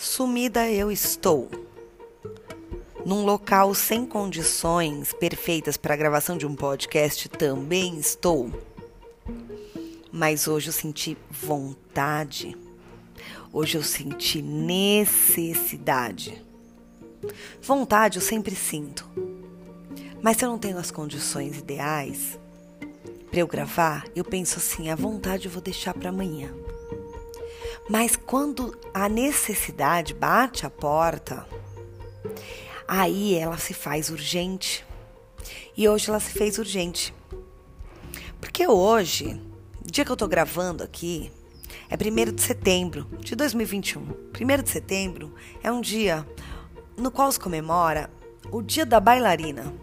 Sumida eu estou. Num local sem condições perfeitas para a gravação de um podcast também estou. Mas hoje eu senti vontade. Hoje eu senti necessidade. Vontade eu sempre sinto. Mas se eu não tenho as condições ideais para eu gravar, eu penso assim: a vontade eu vou deixar para amanhã. Mas quando a necessidade bate a porta, aí ela se faz urgente. E hoje ela se fez urgente. Porque hoje, dia que eu tô gravando aqui, é 1 de setembro de 2021. 1 de setembro é um dia no qual se comemora o dia da bailarina,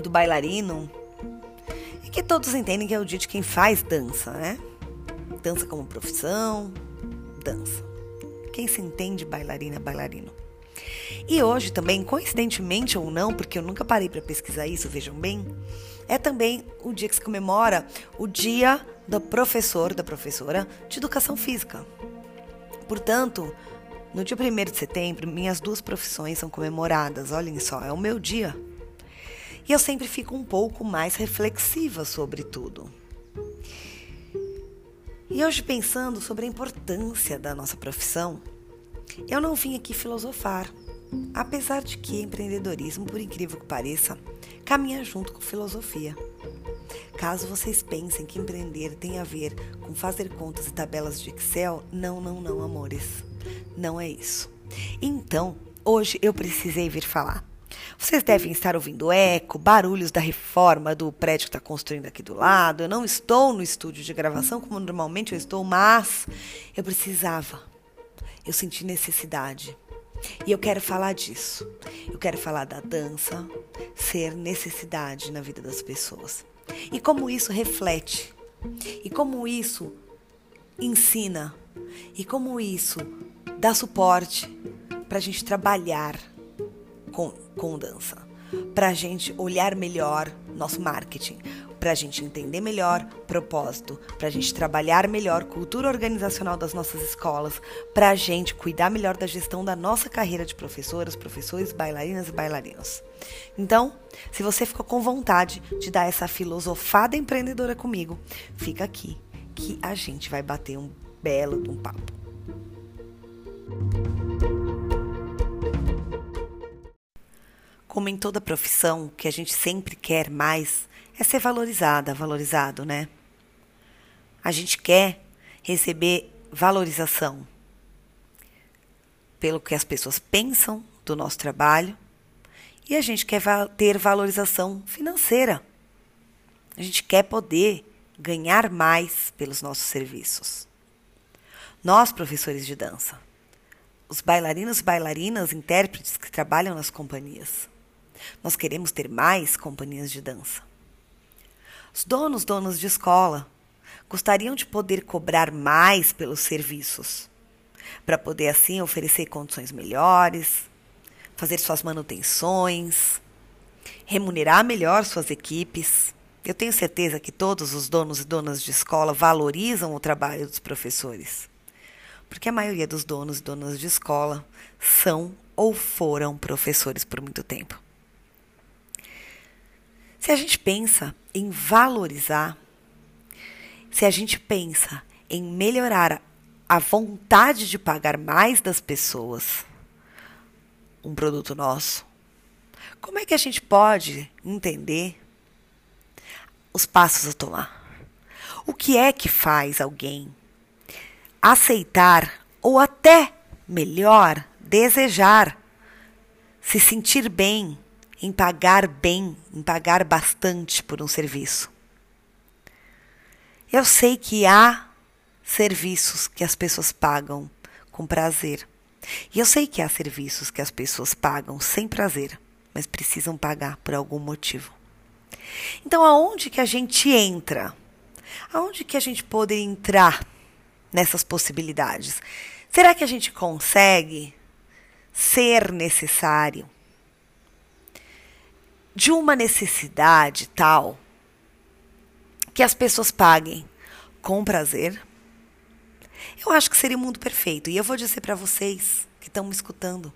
do bailarino, e que todos entendem que é o dia de quem faz dança, né? Dança como profissão, dança. Quem se entende bailarina, bailarino. E hoje também, coincidentemente ou não, porque eu nunca parei para pesquisar isso, vejam bem, é também o dia que se comemora o dia do professor, da professora de educação física. Portanto, no dia 1 de setembro, minhas duas profissões são comemoradas. Olhem só, é o meu dia. E eu sempre fico um pouco mais reflexiva sobre tudo. E hoje, pensando sobre a importância da nossa profissão, eu não vim aqui filosofar, apesar de que empreendedorismo, por incrível que pareça, caminha junto com filosofia. Caso vocês pensem que empreender tem a ver com fazer contas e tabelas de Excel, não, não, não, amores. Não é isso. Então, hoje eu precisei vir falar. Vocês devem estar ouvindo eco, barulhos da reforma do prédio que está construindo aqui do lado. Eu não estou no estúdio de gravação como normalmente eu estou, mas eu precisava. Eu senti necessidade. E eu quero falar disso. Eu quero falar da dança ser necessidade na vida das pessoas. E como isso reflete. E como isso ensina. E como isso dá suporte para a gente trabalhar com, com dança, para a gente olhar melhor nosso marketing, para a gente entender melhor propósito, para a gente trabalhar melhor cultura organizacional das nossas escolas, para a gente cuidar melhor da gestão da nossa carreira de professoras, professores, bailarinas e bailarinos. Então, se você ficou com vontade de dar essa filosofada empreendedora comigo, fica aqui que a gente vai bater um belo um papo. Como em toda profissão, que a gente sempre quer mais é ser valorizada, valorizado, né? A gente quer receber valorização pelo que as pessoas pensam do nosso trabalho e a gente quer ter valorização financeira. A gente quer poder ganhar mais pelos nossos serviços. Nós, professores de dança, os bailarinos, bailarinas, intérpretes que trabalham nas companhias, nós queremos ter mais companhias de dança. Os donos, donos de escola, gostariam de poder cobrar mais pelos serviços, para poder assim oferecer condições melhores, fazer suas manutenções, remunerar melhor suas equipes. Eu tenho certeza que todos os donos e donas de escola valorizam o trabalho dos professores, porque a maioria dos donos e donas de escola são ou foram professores por muito tempo. Se a gente pensa em valorizar, se a gente pensa em melhorar a vontade de pagar mais das pessoas um produto nosso, como é que a gente pode entender os passos a tomar? O que é que faz alguém aceitar ou até melhor desejar se sentir bem em pagar bem, em pagar bastante por um serviço. Eu sei que há serviços que as pessoas pagam com prazer. E eu sei que há serviços que as pessoas pagam sem prazer, mas precisam pagar por algum motivo. Então, aonde que a gente entra? Aonde que a gente pode entrar nessas possibilidades? Será que a gente consegue ser necessário de uma necessidade tal que as pessoas paguem com prazer, eu acho que seria o mundo perfeito. E eu vou dizer para vocês que estão me escutando.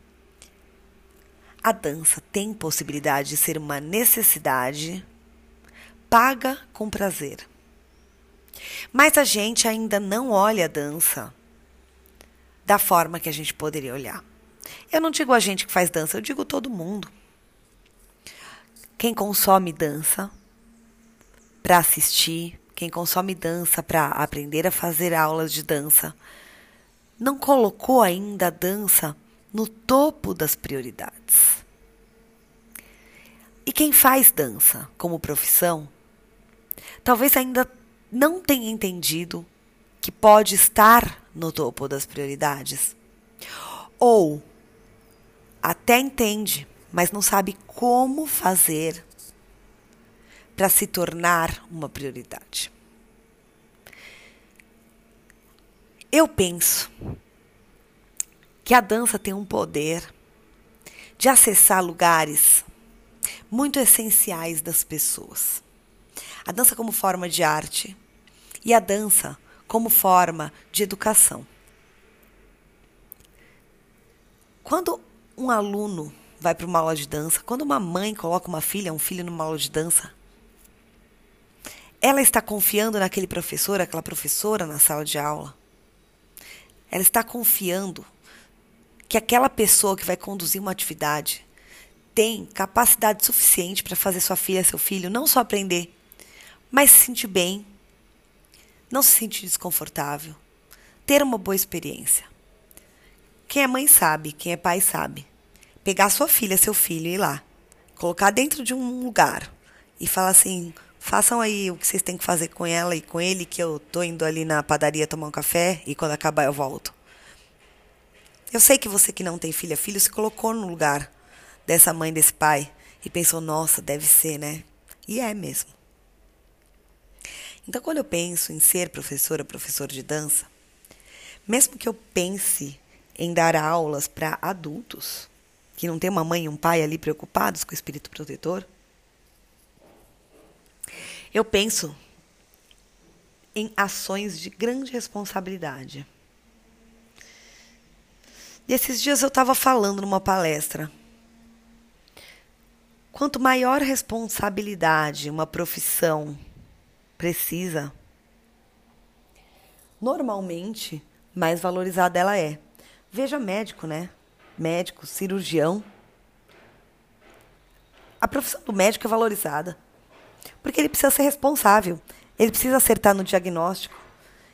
A dança tem possibilidade de ser uma necessidade paga com prazer. Mas a gente ainda não olha a dança da forma que a gente poderia olhar. Eu não digo a gente que faz dança, eu digo todo mundo. Quem consome dança para assistir, quem consome dança para aprender a fazer aulas de dança, não colocou ainda a dança no topo das prioridades. E quem faz dança como profissão, talvez ainda não tenha entendido que pode estar no topo das prioridades. Ou até entende, mas não sabe como fazer para se tornar uma prioridade. Eu penso que a dança tem um poder de acessar lugares muito essenciais das pessoas. A dança como forma de arte e a dança como forma de educação. Quando um aluno vai para uma aula de dança, quando uma mãe coloca uma filha, um filho numa aula de dança, ela está confiando naquele professor, aquela professora na sala de aula. Ela está confiando que aquela pessoa que vai conduzir uma atividade tem capacidade suficiente para fazer sua filha, seu filho, não só aprender, mas se sentir bem, não se sentir desconfortável, ter uma boa experiência. Quem é mãe sabe, quem é pai sabe. Pegar sua filha, seu filho e ir lá, colocar dentro de um lugar e falar assim: façam aí o que vocês têm que fazer com ela e com ele, que eu tô indo ali na padaria tomar um café e quando acabar eu volto. Eu sei que você que não tem filha, filho, se colocou no lugar dessa mãe, desse pai e pensou: nossa, deve ser, né? E é mesmo. Então, quando eu penso em ser professora, professor de dança, mesmo que eu pense em dar aulas para adultos, que não tem uma mãe e um pai ali preocupados com o espírito protetor, eu penso em ações de grande responsabilidade. E esses dias eu estava falando numa palestra. Quanto maior responsabilidade uma profissão precisa, normalmente mais valorizada ela é. Veja médico, né? Médico, cirurgião. A profissão do médico é valorizada. Porque ele precisa ser responsável. Ele precisa acertar no diagnóstico.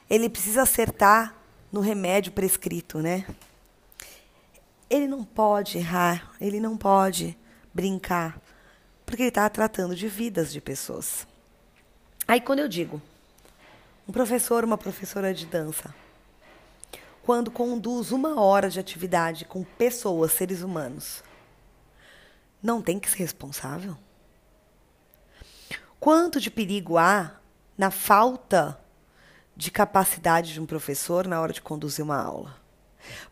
Ele precisa acertar no remédio prescrito, né? Ele não pode errar, ele não pode brincar, porque ele está tratando de vidas de pessoas. Aí quando eu digo um professor, uma professora de dança, quando conduz uma hora de atividade com pessoas, seres humanos, não tem que ser responsável? Quanto de perigo há na falta de capacidade de um professor na hora de conduzir uma aula?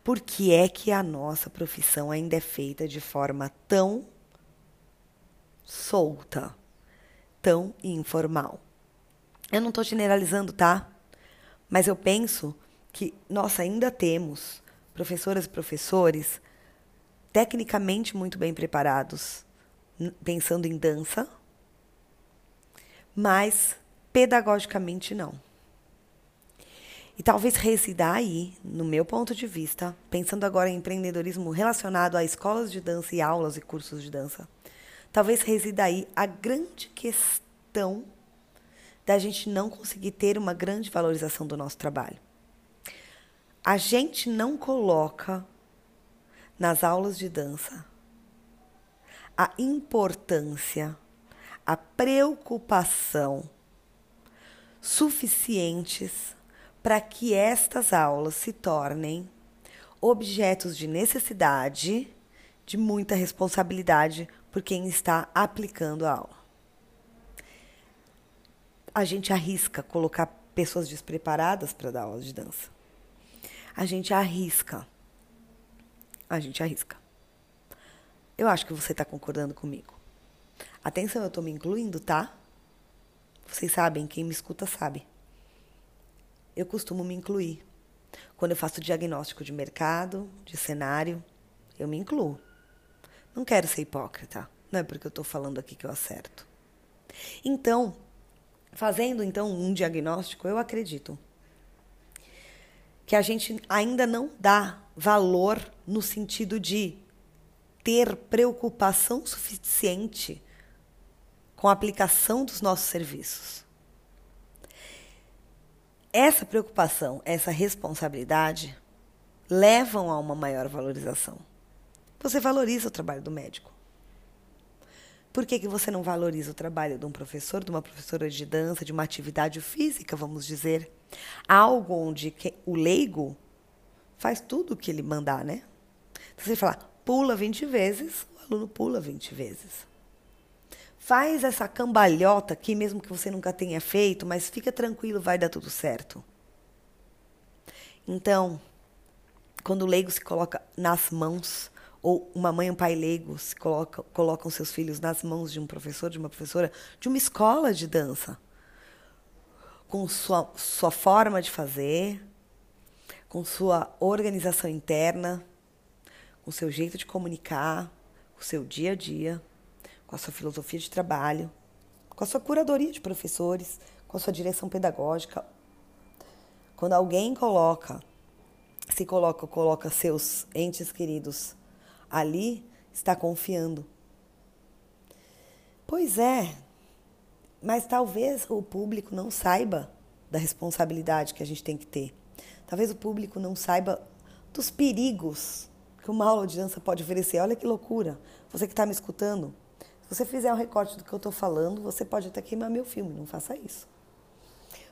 Por que é que a nossa profissão ainda é feita de forma tão solta, tão informal? Eu não estou generalizando, tá? Mas eu penso que nós ainda temos professoras e professores tecnicamente muito bem preparados, pensando em dança, mas pedagogicamente não. E talvez resida aí, no meu ponto de vista, pensando agora em empreendedorismo relacionado a escolas de dança e aulas e cursos de dança, talvez resida aí a grande questão da gente não conseguir ter uma grande valorização do nosso trabalho. A gente não coloca nas aulas de dança a importância, a preocupação suficientes para que estas aulas se tornem objetos de necessidade, de muita responsabilidade por quem está aplicando a aula a gente arrisca colocar pessoas despreparadas para dar aula de dança. A gente arrisca. A gente arrisca. Eu acho que você está concordando comigo. Atenção, eu estou me incluindo, tá? Vocês sabem, quem me escuta sabe. Eu costumo me incluir. Quando eu faço diagnóstico de mercado, de cenário, eu me incluo. Não quero ser hipócrita, não é porque eu estou falando aqui que eu acerto. Então, fazendo então um diagnóstico, eu acredito que a gente ainda não dá valor no sentido de ter preocupação suficiente com a aplicação dos nossos serviços. Essa preocupação, essa responsabilidade levam a uma maior valorização. Você valoriza o trabalho do médico. Por que, que você não valoriza o trabalho de um professor, de uma professora de dança, de uma atividade física, vamos dizer? Algo onde o leigo faz tudo o que ele mandar, né? Então, você fala, pula 20 vezes, o aluno pula 20 vezes. Faz essa cambalhota aqui, mesmo que você nunca tenha feito, mas fica tranquilo, vai dar tudo certo. Então, quando o leigo se coloca nas mãos ou uma mãe e um pai leigos colocam, colocam seus filhos nas mãos de um professor, de uma professora, de uma escola de dança, com sua, sua forma de fazer, com sua organização interna, com seu jeito de comunicar, com seu dia a dia, com a sua filosofia de trabalho, com a sua curadoria de professores, com a sua direção pedagógica. Quando alguém coloca, se coloca, coloca seus entes queridos ali está confiando. Pois é, mas talvez o público não saiba da responsabilidade que a gente tem que ter. Talvez o público não saiba dos perigos que uma aula de dança pode oferecer. Olha que loucura. Você que está me escutando, se você fizer um recorte do que eu estou falando, você pode até queimar meu filme. Não faça isso.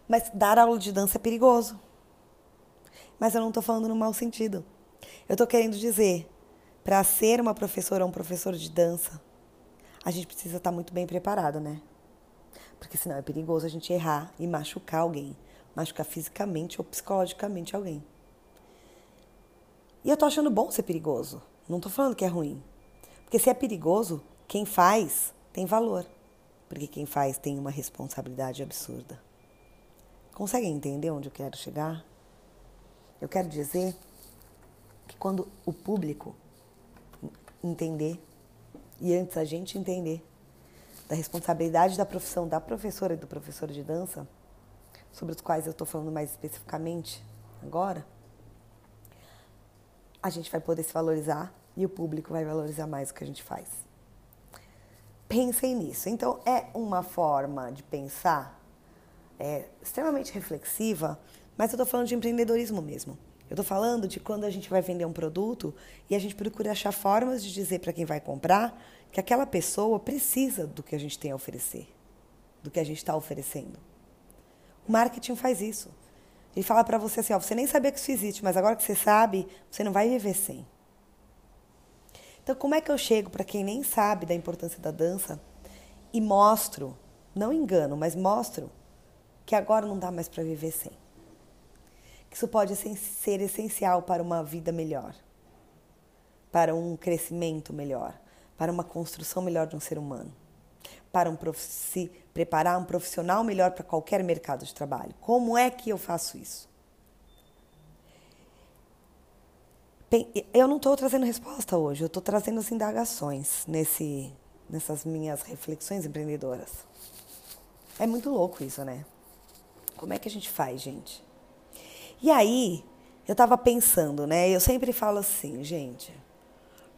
Mas dar aula de dança é perigoso. Mas eu não estou falando no mau sentido. Eu estou querendo dizer para ser uma professora ou um professor de dança, a gente precisa estar tá muito bem preparado, né? Porque senão é perigoso a gente errar e machucar alguém, machucar fisicamente ou psicologicamente alguém. E eu tô achando bom ser perigoso. Não tô falando que é ruim. Porque se é perigoso, quem faz tem valor. Porque quem faz tem uma responsabilidade absurda. Conseguem entender onde eu quero chegar? Eu quero dizer que quando o público entender, e antes a gente entender da responsabilidade da profissão da professora e do professor de dança, sobre os quais eu estou falando mais especificamente agora, a gente vai poder se valorizar e o público vai valorizar mais o que a gente faz. Pensem nisso. Então, é uma forma de pensar é, extremamente reflexiva, mas eu estou falando de empreendedorismo mesmo. Eu estou falando de quando a gente vai vender um produto e a gente procura achar formas de dizer para quem vai comprar que aquela pessoa precisa do que a gente tem a oferecer, do que a gente está oferecendo. O marketing faz isso. Ele fala para você assim: ó, você nem sabia que isso existe, mas agora que você sabe, você não vai viver sem. Então, como é que eu chego para quem nem sabe da importância da dança e mostro, não engano, mas mostro que agora não dá mais para viver sem? Isso pode ser essencial para uma vida melhor, para um crescimento melhor, para uma construção melhor de um ser humano, para um se preparar um profissional melhor para qualquer mercado de trabalho. Como é que eu faço isso? Bem, eu não estou trazendo resposta hoje, eu estou trazendo as indagações nesse, nessas minhas reflexões empreendedoras. É muito louco isso, né? Como é que a gente faz, gente? E aí, eu estava pensando, né? Eu sempre falo assim, gente.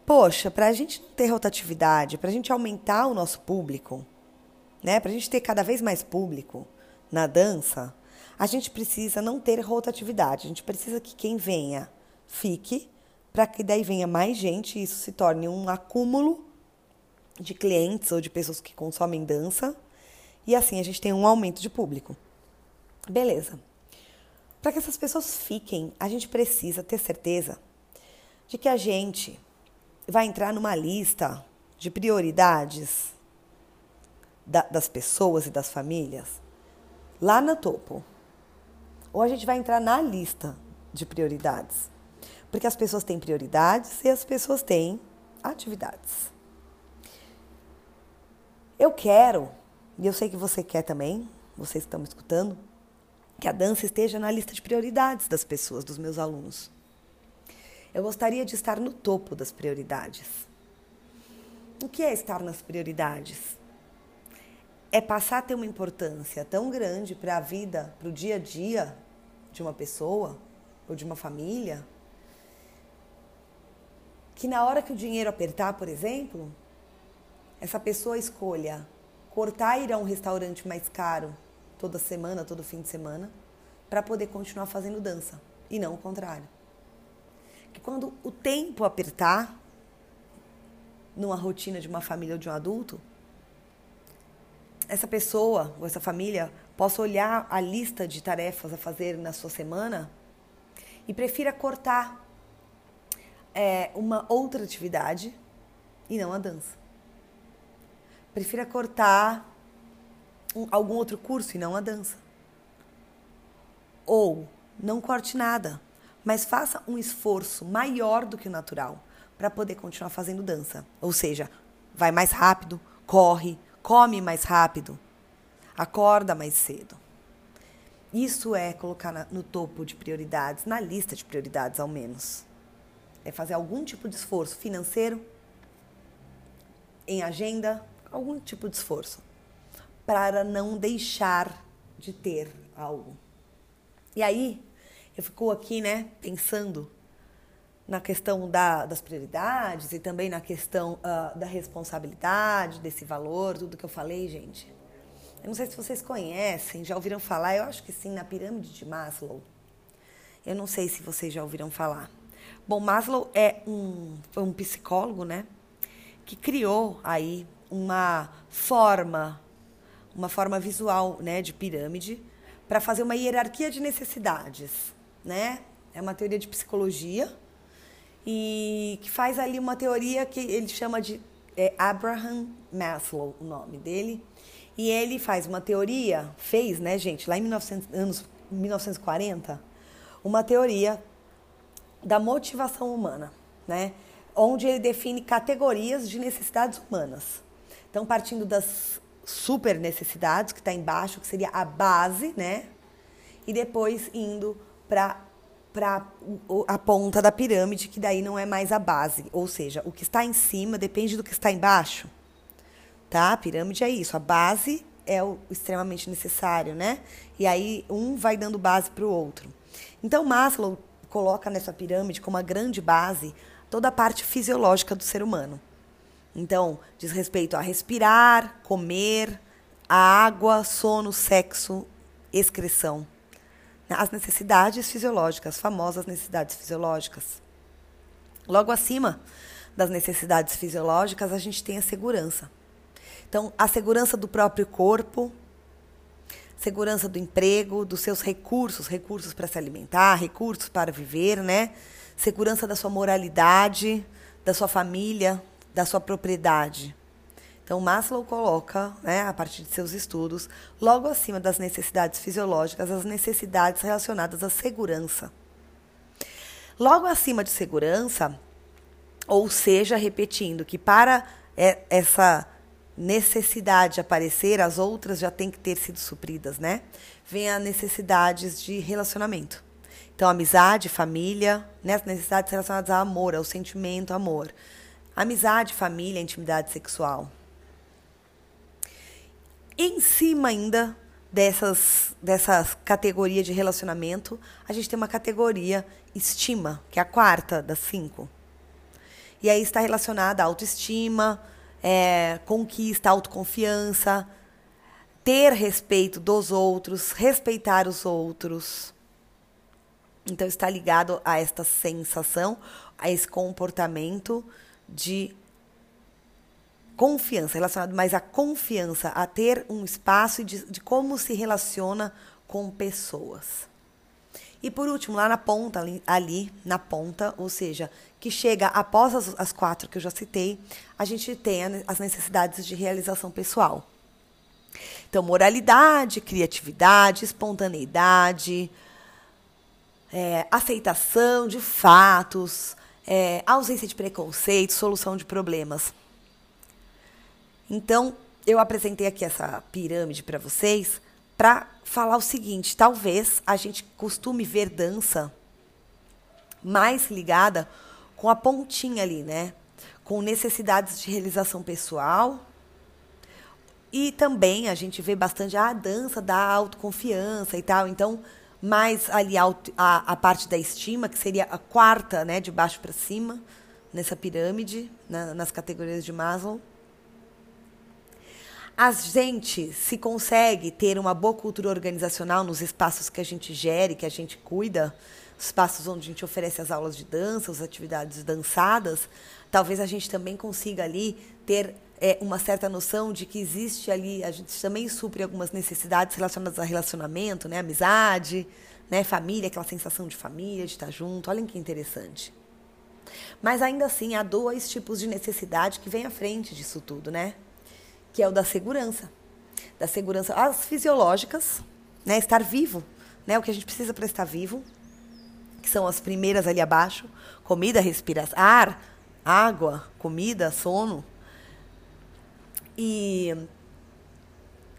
Poxa, para a gente ter rotatividade, para a gente aumentar o nosso público, né? Para a gente ter cada vez mais público na dança, a gente precisa não ter rotatividade. A gente precisa que quem venha fique, para que daí venha mais gente e isso se torne um acúmulo de clientes ou de pessoas que consomem dança. E assim a gente tem um aumento de público. Beleza. Para que essas pessoas fiquem, a gente precisa ter certeza de que a gente vai entrar numa lista de prioridades da, das pessoas e das famílias lá no topo. Ou a gente vai entrar na lista de prioridades. Porque as pessoas têm prioridades e as pessoas têm atividades. Eu quero, e eu sei que você quer também, vocês estão me escutando, que a dança esteja na lista de prioridades das pessoas, dos meus alunos. Eu gostaria de estar no topo das prioridades. O que é estar nas prioridades? É passar a ter uma importância tão grande para a vida, para o dia a dia de uma pessoa ou de uma família, que na hora que o dinheiro apertar, por exemplo, essa pessoa escolha cortar ir a um restaurante mais caro toda semana, todo fim de semana, para poder continuar fazendo dança e não o contrário. Que quando o tempo apertar numa rotina de uma família ou de um adulto, essa pessoa ou essa família possa olhar a lista de tarefas a fazer na sua semana e prefira cortar é, uma outra atividade e não a dança. Prefira cortar um, algum outro curso e não a dança. Ou não corte nada, mas faça um esforço maior do que o natural para poder continuar fazendo dança. Ou seja, vai mais rápido, corre, come mais rápido, acorda mais cedo. Isso é colocar no topo de prioridades, na lista de prioridades ao menos é fazer algum tipo de esforço financeiro, em agenda, algum tipo de esforço, para não deixar de ter algo. E aí, eu fico aqui, né, pensando na questão da, das prioridades e também na questão uh, da responsabilidade, desse valor, tudo que eu falei, gente. Eu não sei se vocês conhecem, já ouviram falar, eu acho que sim, na pirâmide de Maslow. Eu não sei se vocês já ouviram falar. Bom, Maslow é um, um psicólogo, né, que criou aí uma forma, uma forma visual, né, de pirâmide para fazer uma hierarquia de necessidades, né? É uma teoria de psicologia e que faz ali uma teoria que ele chama de é Abraham Maslow, o nome dele. E ele faz uma teoria, fez, né, gente, lá em 1900, anos 1940, uma teoria da motivação humana, né? onde ele define categorias de necessidades humanas. Então, partindo das super necessidades, que está embaixo, que seria a base, né? E depois indo para para a ponta da pirâmide, que daí não é mais a base. Ou seja, o que está em cima depende do que está embaixo. Tá? A pirâmide é isso. A base é o extremamente necessário, né? E aí um vai dando base para o outro. Então Maslow coloca nessa pirâmide como a grande base toda a parte fisiológica do ser humano. Então, diz respeito a respirar, comer, a água, sono, sexo, excreção. As necessidades fisiológicas, as famosas necessidades fisiológicas. Logo acima das necessidades fisiológicas, a gente tem a segurança. Então, a segurança do próprio corpo, segurança do emprego, dos seus recursos, recursos para se alimentar, recursos para viver, né? Segurança da sua moralidade, da sua família, da sua propriedade. Então, Maslow coloca, né, a partir de seus estudos, logo acima das necessidades fisiológicas, as necessidades relacionadas à segurança. Logo acima de segurança, ou seja, repetindo que para é, essa necessidade aparecer, as outras já têm que ter sido supridas, né? Vem as necessidades de relacionamento. Então, amizade, família, né? as necessidades relacionadas ao amor, ao sentimento, amor. Amizade, família, intimidade sexual. Em cima ainda dessas, dessas categorias de relacionamento, a gente tem uma categoria estima, que é a quarta das cinco. E aí está relacionada à autoestima, é, conquista, autoconfiança, ter respeito dos outros, respeitar os outros. Então está ligado a esta sensação, a esse comportamento de confiança, relacionado mais à confiança, a ter um espaço de, de como se relaciona com pessoas. E por último, lá na ponta, ali, ali, na ponta, ou seja, que chega após as, as quatro que eu já citei, a gente tem as necessidades de realização pessoal. Então, moralidade, criatividade, espontaneidade, é, aceitação de fatos, é, ausência de preconceito, solução de problemas. Então, eu apresentei aqui essa pirâmide para vocês para falar o seguinte: talvez a gente costume ver dança mais ligada com a pontinha ali, né? Com necessidades de realização pessoal. E também a gente vê bastante a dança da autoconfiança e tal. Então, mais ali a, a, a parte da estima, que seria a quarta, né, de baixo para cima, nessa pirâmide, na, nas categorias de Maslow. A gente se consegue ter uma boa cultura organizacional nos espaços que a gente gere, que a gente cuida, espaços onde a gente oferece as aulas de dança, as atividades dançadas, talvez a gente também consiga ali ter é, uma certa noção de que existe ali, a gente também supre algumas necessidades relacionadas a relacionamento, né, amizade, né, família, aquela sensação de família, de estar junto. Olhem que interessante. Mas ainda assim há dois tipos de necessidade que vêm à frente disso tudo, né? que é o da segurança. Da segurança, as fisiológicas, né? Estar vivo, né? O que a gente precisa para estar vivo, que são as primeiras ali abaixo: comida, respiração, ar, água, comida, sono. E,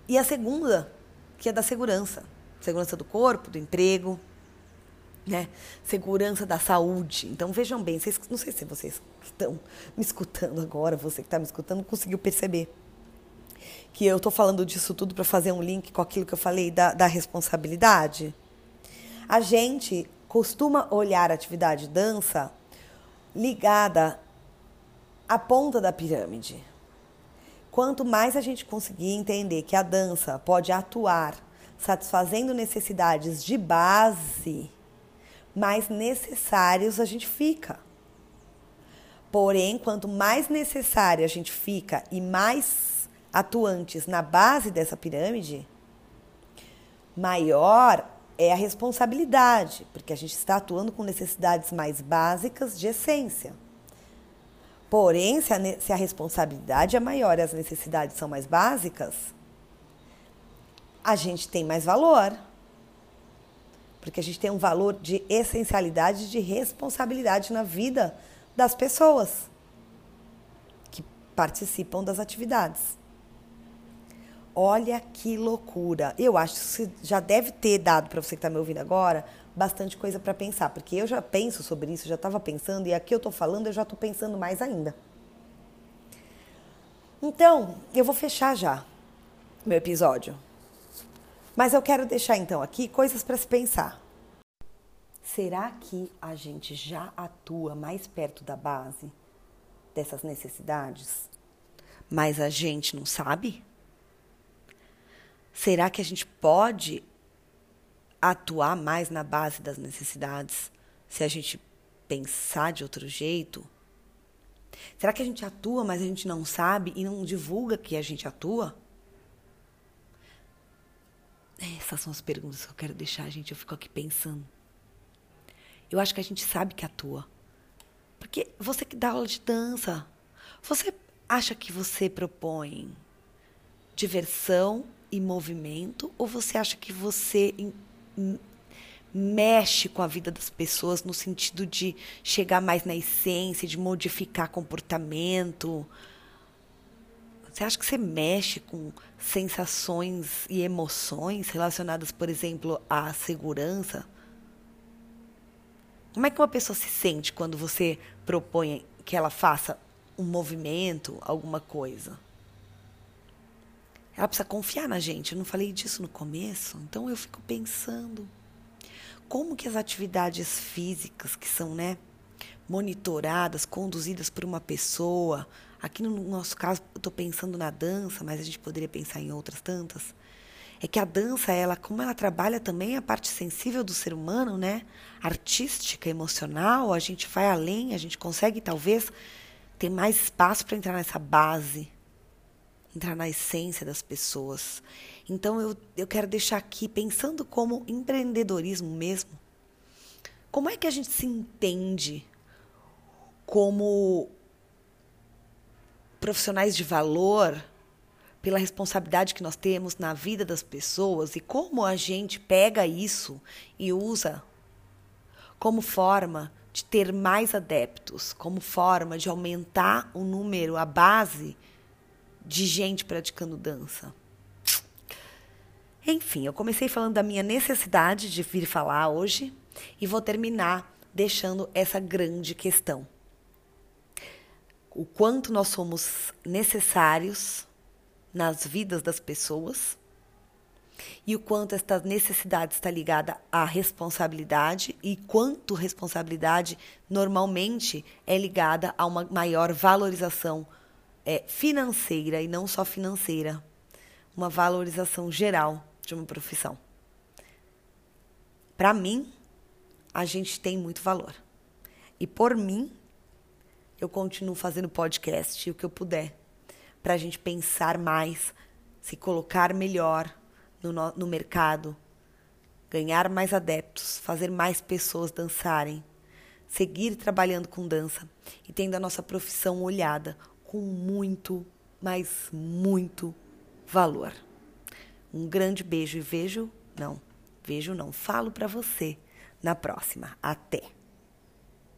e a segunda, que é da segurança. Segurança do corpo, do emprego, né? Segurança da saúde. Então vejam bem, vocês, não sei se vocês estão me escutando agora, você que está me escutando, conseguiu perceber que eu estou falando disso tudo para fazer um link com aquilo que eu falei da, da responsabilidade? A gente costuma olhar a atividade dança ligada à ponta da pirâmide. Quanto mais a gente conseguir entender que a dança pode atuar satisfazendo necessidades de base, mais necessários a gente fica. Porém, quanto mais necessário a gente fica e mais atuantes na base dessa pirâmide, maior é a responsabilidade, porque a gente está atuando com necessidades mais básicas de essência. Porém, se a, se a responsabilidade é maior e as necessidades são mais básicas, a gente tem mais valor. Porque a gente tem um valor de essencialidade, de responsabilidade na vida das pessoas que participam das atividades. Olha que loucura. Eu acho que já deve ter dado para você que está me ouvindo agora bastante coisa para pensar, porque eu já penso sobre isso, já estava pensando, e aqui eu estou falando, eu já estou pensando mais ainda. Então, eu vou fechar já meu episódio. Mas eu quero deixar então aqui coisas para se pensar. Será que a gente já atua mais perto da base dessas necessidades? Mas a gente não sabe? Será que a gente pode atuar mais na base das necessidades se a gente pensar de outro jeito? Será que a gente atua, mas a gente não sabe e não divulga que a gente atua? Essas são as perguntas que eu quero deixar, gente. Eu fico aqui pensando. Eu acho que a gente sabe que atua. Porque você que dá aula de dança, você acha que você propõe diversão e movimento ou você acha que você mexe com a vida das pessoas no sentido de chegar mais na essência, de modificar comportamento? Você acha que você mexe com sensações e emoções relacionadas, por exemplo, à segurança? Como é que uma pessoa se sente quando você propõe que ela faça um movimento, alguma coisa? Ela precisa confiar na gente. Eu não falei disso no começo, então eu fico pensando como que as atividades físicas que são, né, monitoradas, conduzidas por uma pessoa, aqui no nosso caso eu estou pensando na dança, mas a gente poderia pensar em outras tantas, é que a dança, ela, como ela trabalha também a parte sensível do ser humano, né, artística, emocional, a gente vai além, a gente consegue talvez ter mais espaço para entrar nessa base entrar na essência das pessoas. Então eu, eu quero deixar aqui, pensando como empreendedorismo mesmo, como é que a gente se entende como profissionais de valor pela responsabilidade que nós temos na vida das pessoas e como a gente pega isso e usa como forma de ter mais adeptos, como forma de aumentar o número, a base de gente praticando dança. Enfim, eu comecei falando da minha necessidade de vir falar hoje e vou terminar deixando essa grande questão. O quanto nós somos necessários nas vidas das pessoas e o quanto esta necessidade está ligada à responsabilidade e quanto responsabilidade normalmente é ligada a uma maior valorização é, financeira e não só financeira, uma valorização geral de uma profissão. Para mim, a gente tem muito valor. E por mim, eu continuo fazendo podcast o que eu puder para a gente pensar mais, se colocar melhor no, no mercado, ganhar mais adeptos, fazer mais pessoas dançarem, seguir trabalhando com dança e tendo a nossa profissão olhada com muito, mas muito valor. Um grande beijo e vejo, não, vejo não, falo para você na próxima. Até!